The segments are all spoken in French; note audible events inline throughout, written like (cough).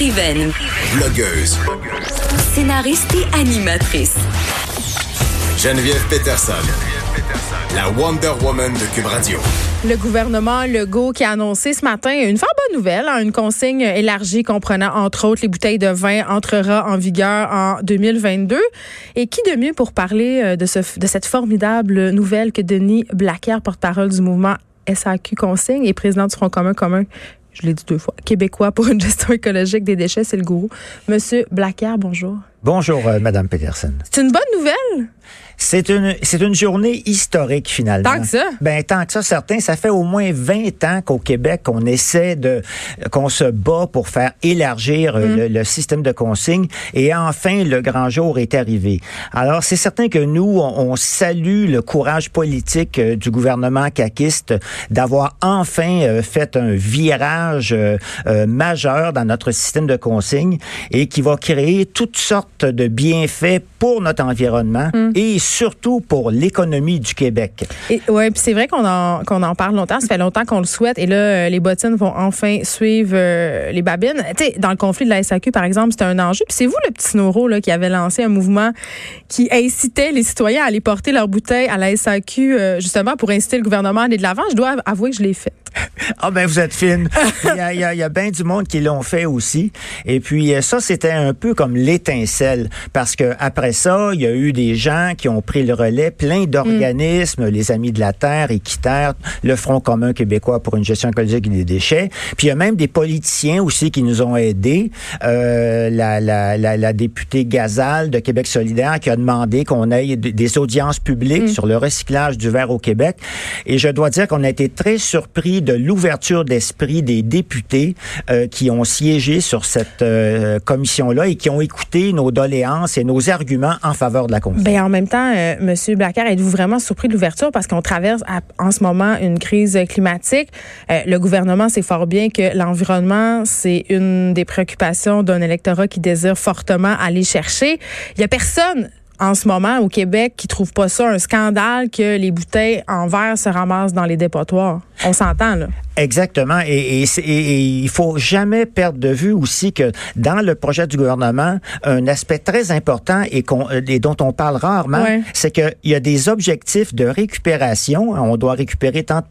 Écrivaine, Blogueuse. scénariste et animatrice. Geneviève Peterson. La Wonder Woman de Cube Radio. Le gouvernement Legault qui a annoncé ce matin une fort bonne nouvelle, hein, une consigne élargie comprenant entre autres les bouteilles de vin entrera en vigueur en 2022. Et qui de mieux pour parler euh, de, ce, de cette formidable nouvelle que Denis Blacker, porte-parole du mouvement SAQ Consigne et président du Front commun commun, je l'ai dit deux fois, québécois pour une gestion (laughs) écologique des déchets, c'est le gourou. Monsieur Blacker, bonjour. Bonjour, euh, Madame Peterson. C'est une bonne nouvelle? C'est une, c'est une journée historique, finalement. Tant que ça? Ben, tant que ça, certains. Ça fait au moins 20 ans qu'au Québec, on essaie de, qu'on se bat pour faire élargir euh, Mm. le, le système de consignes. Et enfin, le grand jour est arrivé. Alors, c'est certain que nous, on, on salue le courage politique euh, du gouvernement caquiste d'avoir enfin euh, fait un virage majeur dans notre système de consignes et qui va créer toutes sortes de bienfaits pour notre environnement et surtout pour l'économie du Québec. Ouais, puis c'est vrai qu'on en, qu'on en parle longtemps. Ça fait longtemps qu'on le souhaite. Et là, euh, les bottines vont enfin suivre euh, les babines. Tu sais, dans le conflit de la SAQ, par exemple, c'était un enjeu. Puis c'est vous, le petit Noro, là, qui avait lancé un mouvement qui incitait les citoyens à aller porter leurs bouteilles à la SAQ, euh, justement, pour inciter le gouvernement à aller de l'avant. Je dois avouer que je l'ai fait. Ah ben vous êtes fine. (laughs) Il y a, il y a- il y a bien du monde qui l'ont fait aussi. Et puis euh, ça, c'était un peu comme l'étincelle. Parce que après ça, il y a eu des gens qui ont pris le relais, plein d'organismes, les Amis de la Terre, Équiterre, le Front commun québécois pour une gestion écologique des déchets. Puis il y a même des politiciens aussi qui nous ont aidés. Euh, la, la, la, la députée Gazal de Québec solidaire qui a demandé qu'on ait des audiences publiques sur le recyclage du verre au Québec. Et je dois dire qu'on a été très surpris de l'ouverture d'esprit des députés euh, qui ont siégé sur cette euh, commission-là et qui ont écouté nos doléances et nos arguments en faveur de la confiance. Ben en même temps, euh, Monsieur Blacker, êtes-vous vraiment surpris de l'ouverture? Parce qu'on traverse en ce moment une crise climatique. Euh, le gouvernement sait fort bien que l'environnement c'est une des préoccupations d'un électorat qui désire fortement aller chercher. Il y a personne en ce moment au Québec qui trouve pas ça un scandale que les bouteilles en verre se ramassent dans les dépotoirs. On s'entend là. Exactement. Et, il faut jamais perdre de vue aussi que dans le projet du gouvernement, un aspect très important et, euh, et dont on parle rarement, Ouais. c'est qu'il y a des objectifs de récupération. On doit récupérer tant de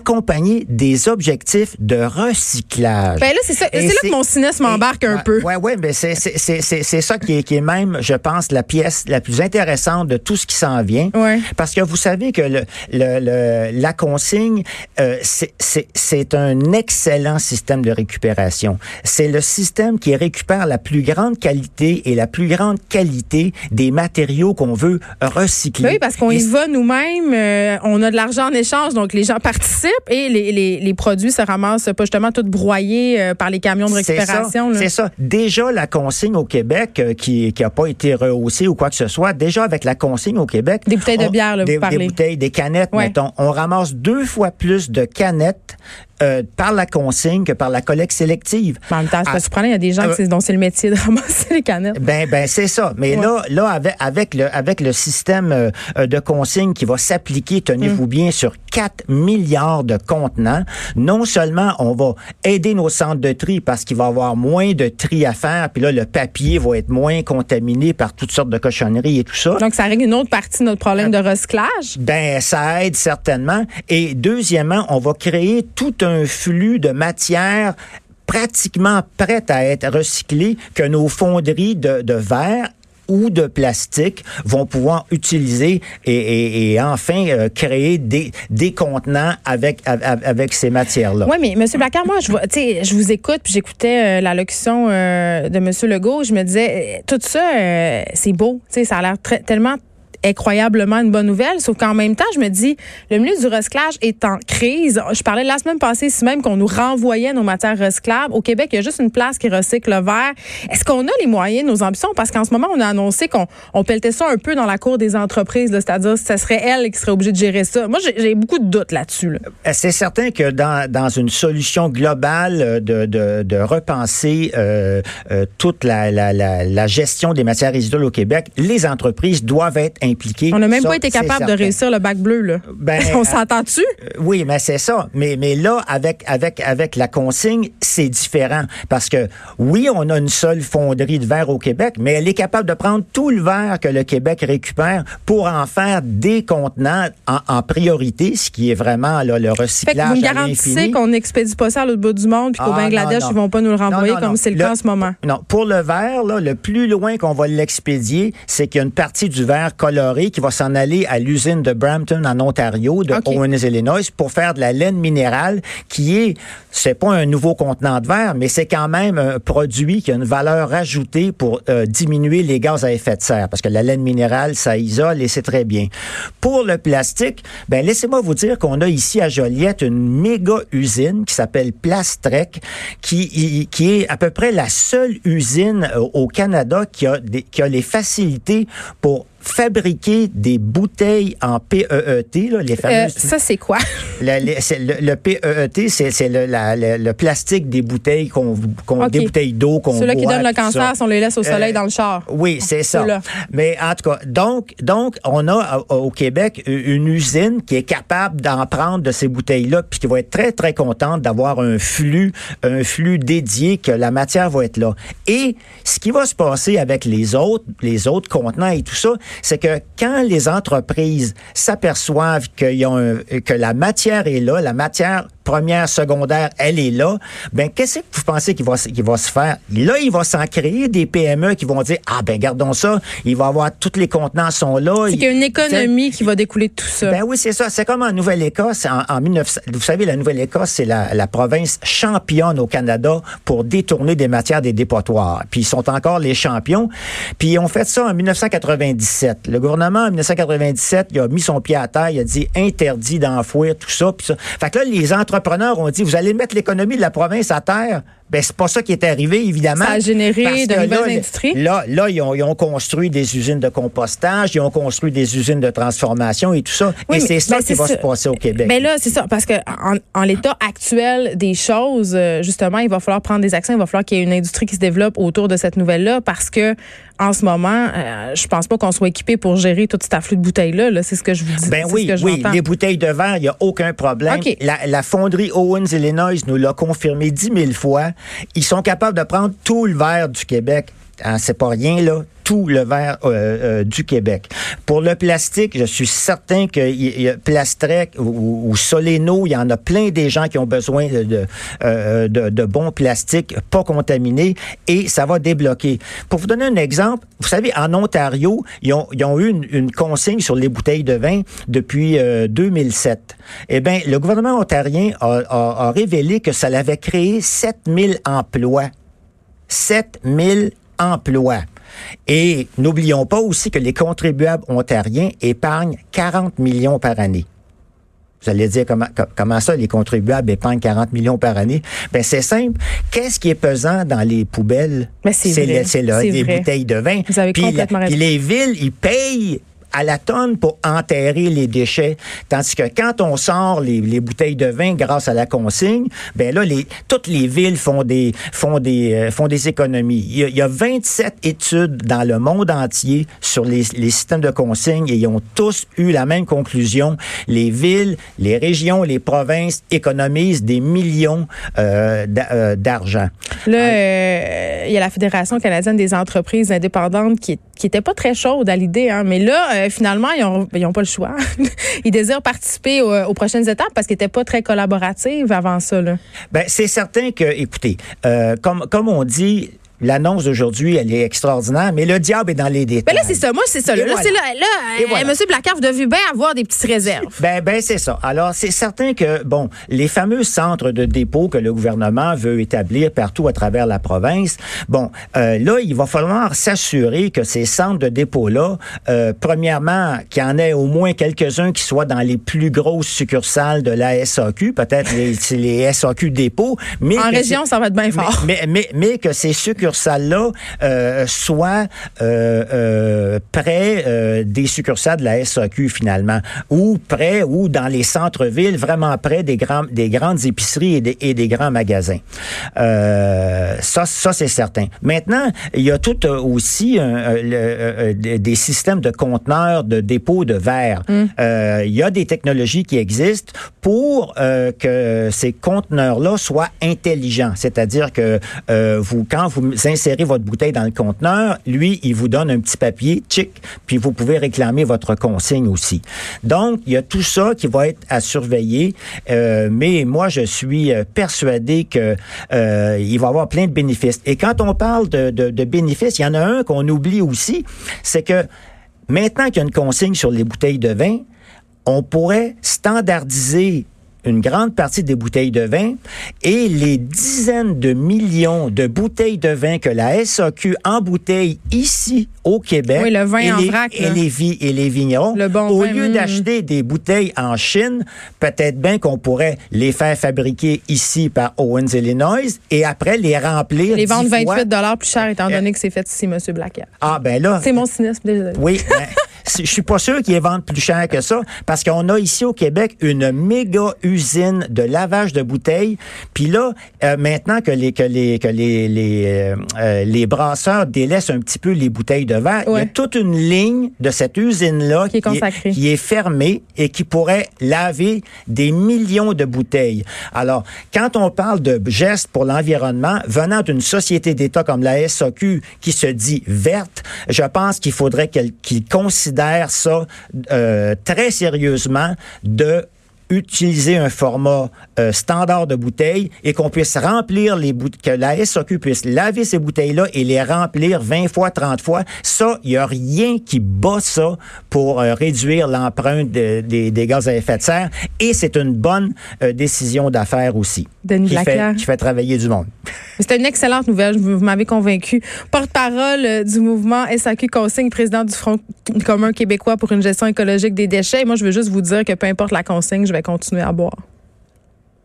pourcents accompagnés des objectifs de recyclage. Ben là c'est ça, Et c'est là que mon cynisme m'embarque un ouais, peu. Ouais, ouais, mais c'est c'est c'est c'est c'est ça qui est qui est même, je pense, la pièce la plus intéressante de tout ce qui s'en vient. Ouais. Parce que vous savez que le, le, le- la consigne, euh, c'est- c'est c'est un excellent système de récupération. C'est le système qui récupère la plus grande qualité et la plus grande qualité des matériaux qu'on veut recycler. Oui, parce qu'on y va nous-mêmes, euh, on a de l'argent en échange, donc les gens (laughs) participent et les, les, les produits se ramassent pas justement tout broyés euh, par les camions de récupération. C'est ça. Déjà, la consigne au Québec, euh, qui n'a pas été rehaussée ou quoi que ce soit, déjà avec la consigne au Québec. Des bouteilles de bière, là, vous des, parlez. Des bouteilles, des canettes, Ouais. mettons. On ramasse deux fois plus de canettes euh, par la consigne que par la collecte sélective. En même temps, c'est pas surprenant, il y a des gens euh, dont c'est le métier de (laughs) ramasser les canettes. Ben, ben c'est ça. Mais Ouais. là, là avec, avec, le, avec le système euh, de consigne qui va s'appliquer, tenez-vous bien, sur 4 milliards de contenants, non seulement on va aider nos centres de tri parce qu'il va y avoir moins de tri à faire, puis là, le papier va être moins contaminé par toutes sortes de cochonneries et tout ça. Donc, ça règle une autre partie de notre problème de recyclage? Ben, ça aide certainement. Et deuxièmement, on va créer tout un flux de matières pratiquement prêtes à être recyclées que nos fonderies de, de verre ou de plastique vont pouvoir utiliser et, enfin euh, créer des, des contenants avec, avec, ces matières-là. Oui, mais M. Blacker, moi, je, vois- je vous écoute, puis j'écoutais euh, l'allocution euh, de M. Legault. Je me disais, euh, tout ça, c'est beau. Ça a l'air tellement incroyablement une bonne nouvelle. Sauf qu'en même temps, je me dis, le milieu du recyclage est en crise. Je parlais la semaine passée ici même qu'on nous renvoyait nos matières recyclables. Au Québec, il y a juste une place qui recycle le verre. Est-ce qu'on a les moyens nos ambitions? Parce qu'en ce moment, on a annoncé qu'on on pelletait ça un peu dans la cour des entreprises, c'est-à-dire ce serait elle qui serait obligée de gérer ça. Moi, j'ai beaucoup de doutes là-dessus. là. Euh, C'est certain que dans, dans une solution globale euh, de, de, de repenser euh, toute la, la, la, la gestion des matières résiduelles au Québec, les entreprises doivent être On n'a même Ça, pas été capable de réussir le bac bleu. Là. Ben, (laughs) on s'entend-tu? Euh, Oui, mais c'est ça. Mais, mais là, avec, avec, avec la consigne, c'est différent. Parce que oui, on a une seule fonderie de verre au Québec, mais elle est capable de prendre tout le verre que le Québec récupère pour en faire des contenants en, en priorité, ce qui est vraiment là, le Fait que recyclage vous me garantissez qu'on n'expédie pas ça à l'autre bout du monde, puis qu'au Ah, Bangladesh, non, non. ils vont pas nous le renvoyer Non, comme c'est le, Le- cas en ce moment. Non, pour le verre, là, le plus loin qu'on va l'expédier, c'est qu'il y a une partie du verre coloré qui va s'en aller à l'usine de Brampton en Ontario, de OK. Owens, Illinois, pour faire de la laine minérale, qui est, c'est pas un nouveau contenant de verre, mais c'est quand même un produit qui a une valeur ajoutée pour euh, diminuer les gaz à effet de serre, parce que la laine minérale, ça isole et c'est très bien. Pour le plastique, ben laissez-moi vous dire qu'on a ici à Joliette une méga usine qui s'appelle Plastrec, qui, qui est à peu près la seule usine euh, au Canada qui a, des- qui a les facilités pour fabriquer des bouteilles en PEET, là, les Euh, fameuses ça, c'est quoi? Le, le- c'est le- le PEET, c'est le, la- le- le plastique des bouteilles qu'on, OK. des bouteilles d'eau qu'on Ceux-là qui donnent le cancer, si on les laisse au soleil Euh, dans le char. Oui, c'est ça. Mais en tout cas, donc, donc, on a au Québec une usine qui est capable d'en prendre de ces bouteilles-là, puis qui va être très, très contente d'avoir un flux, un flux dédié que la matière va être là. Et ce qui va se passer avec les autres, les autres contenants et tout ça, c'est que quand les entreprises s'aperçoivent que la matière est là, la matière première, secondaire, elle est là, ben qu'est-ce que vous pensez qu'il va, se- qu'il va se faire? Là, il va s'en créer des PME qui vont dire, ah ben gardons ça, il va avoir, tous les contenants sont là. C'est Il- qu'il y a une économie qui va découler de tout ça. ben oui, c'est ça. C'est comme en Nouvelle-Écosse. En, en 1900, vous savez, la Nouvelle-Écosse, c'est la, la province championne au Canada pour détourner des matières des dépotoirs. Puis ils sont encore les champions. Puis ils ont fait ça en 1997. Le gouvernement, en 1997, il a mis son pied à terre. Il a dit interdit d'enfouir tout ça. Puis ça. Fait que là, les entrepreneurs ont dit, vous allez mettre l'économie de la province à terre. Ben, c'est pas ça qui est arrivé, évidemment. Ça a généré de nouvelles là, industries. Là, là ils, ont, ils ont construit des usines de compostage, ils ont construit des usines de transformation et tout ça. Oui, et mais- c'est ça ben, qui va ça. se passer au Québec. Mais là, c'est ça, parce que en, en l'état actuel des choses, euh, justement, il va falloir prendre des actions, il va falloir qu'il y ait une industrie qui se développe autour de cette nouvelle-là, parce que en ce moment, euh, je pense pas qu'on soit équipé pour gérer toute cette afflux de bouteilles-là. Là, c'est ce que je vous dis. Ben oui, ce que je oui, les bouteilles de verre, il n'y a aucun problème. La, la fonderie Owens Illinois nous l'a confirmé dix mille fois. Ils sont capables de prendre tout le verre du Québec. Hein, c'est pas rien, là. Tout le verre euh, euh, du Québec. Pour le plastique, je suis certain que y- a Plastrec ou, ou Soleno, il y en a plein des gens qui ont besoin de, de, euh, de, de bons plastiques pas contaminés et ça va débloquer. Pour vous donner un exemple, vous savez, en Ontario, ils ont, ils ont eu une, une consigne sur les bouteilles de vin depuis euh, 2007. Eh bien, le gouvernement ontarien a, a- a révélé que ça l'avait créé 7000 emplois. 7000 emplois. Et n'oublions pas aussi que les contribuables ontariens épargnent 40 millions par année. Vous allez dire comment, co- comment ça, les contribuables épargnent 40 millions par année? Ben, c'est simple. Qu'est-ce qui est pesant dans les poubelles? Mais c'est les bouteilles de vin. Vous avez Puis la- complètement raison. puis les villes, ils payent à la tonne pour enterrer les déchets. Tandis que quand on sort les, les bouteilles de vin grâce à la consigne, ben là, les, toutes les villes font des, font des, euh, font des économies. Il y, a, il y a 27 études dans le monde entier sur les, les systèmes de consigne et ils ont tous eu la même conclusion. Les villes, les régions, les provinces économisent des millions euh, euh, d'argent. Là, euh, il y a la Fédération canadienne des entreprises indépendantes qui, qui était pas très chaude à l'idée, hein, mais là, euh, finalement, ils ont, ils ont pas le choix. (laughs) ils désirent participer aux, aux prochaines étapes parce qu'ils étaient pas très collaboratifs avant ça. Là. Ben, c'est certain que, écoutez, euh, comme, comme on dit, L'annonce d'aujourd'hui, elle est extraordinaire, mais le diable est dans les détails. Ben là, c'est ça. Moi, c'est ça. Et Là, voilà. c'est là, là, Et euh, voilà. Monsieur Blacard, vous devez bien avoir des petites réserves. Ben, ben c'est ça. Alors, c'est certain que, bon, les fameux centres de dépôt que le gouvernement veut établir partout à travers la province, bon, euh, là, il va falloir s'assurer que ces centres de dépôt-là, euh, premièrement, qu'il y en ait au moins quelques-uns qui soient dans les plus grosses succursales de la SAQ, peut-être les, les SAQ dépôts, mais En région, ça va être bien fort. mais, mais, mais que ces succursales-là euh, soient euh, euh, près euh, des succursales de la SAQ finalement, ou près ou dans les centres-villes, vraiment près des, grands, des grandes épiceries et des, et des grands magasins. Euh, ça, ça c'est certain. Maintenant, il y a tout euh, aussi euh, le- euh, euh, des systèmes de conteneurs de dépôt de verre. Euh, il y a des technologies qui existent pour euh, que ces conteneurs-là soient intelligents. C'est-à-dire que euh, vous, quand vous insérez votre bouteille dans le conteneur, lui, il vous donne un petit papier, tchic, puis vous pouvez réclamer votre consigne aussi. Donc, il y a tout ça qui va être à surveiller. Euh, mais moi, je suis euh, persuadé que euh, il va y avoir plein de bénéfices. Et quand on parle de, de, de bénéfices, il y en a un qu'on oublie aussi, c'est que maintenant qu'il y a une consigne sur les bouteilles de vin, on pourrait standardiser une grande partie des bouteilles de vin et les dizaines de millions de bouteilles de vin que la SAQ embouteille ici au Québec Oui, le vin et, en les, vrac, et les vi- et les vignerons, Le bon au vin, lieu mm. d'acheter des bouteilles en Chine, peut-être bien qu'on pourrait les faire fabriquer ici par Owens Illinois et après les remplir Les ventes 10 fois. 28 plus cher étant donné que c'est fait ici, Monsieur Blacard. Ah ben là, C'est mon cynisme, désolé. oui, ben, je suis pas sûr qu'ils vendent plus cher que ça parce qu'on a ici au Québec une méga usine de lavage de bouteilles. Puis là, euh, maintenant que les que les que les les, euh, euh, les brasseurs délaissent un petit peu les bouteilles de verre, il y a toute une ligne de cette usine là Qui est consacrée. qui est fermée et qui pourrait laver des millions de bouteilles. Alors, quand on parle de gestes pour l'environnement venant d'une société d'État comme la SAQ qui se dit verte, je pense qu'il faudrait qu'elle qu'il considère ça euh, très sérieusement de utiliser un format euh, standard de bouteille et qu'on puisse remplir les bouteilles, que la SAQ puisse laver ces bouteilles-là et les remplir 20 fois, 30 fois. Ça, il n'y a rien qui bat ça pour euh, réduire l'empreinte de- des- gaz à effet de serre et c'est une bonne décision d'affaires aussi. Denis qui fait, Blaclair. qui fait travailler du monde. C'était une excellente nouvelle. Vous, m'avez convaincu. Porte-parole euh, du mouvement SAQ Consigne, président du Front commun québécois pour une gestion écologique des déchets. Et moi, je veux juste vous dire que peu importe la consigne, je vais continuer à boire.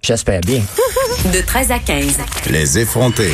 J'espère bien. (laughs) De 13 à 15. Les effrontés.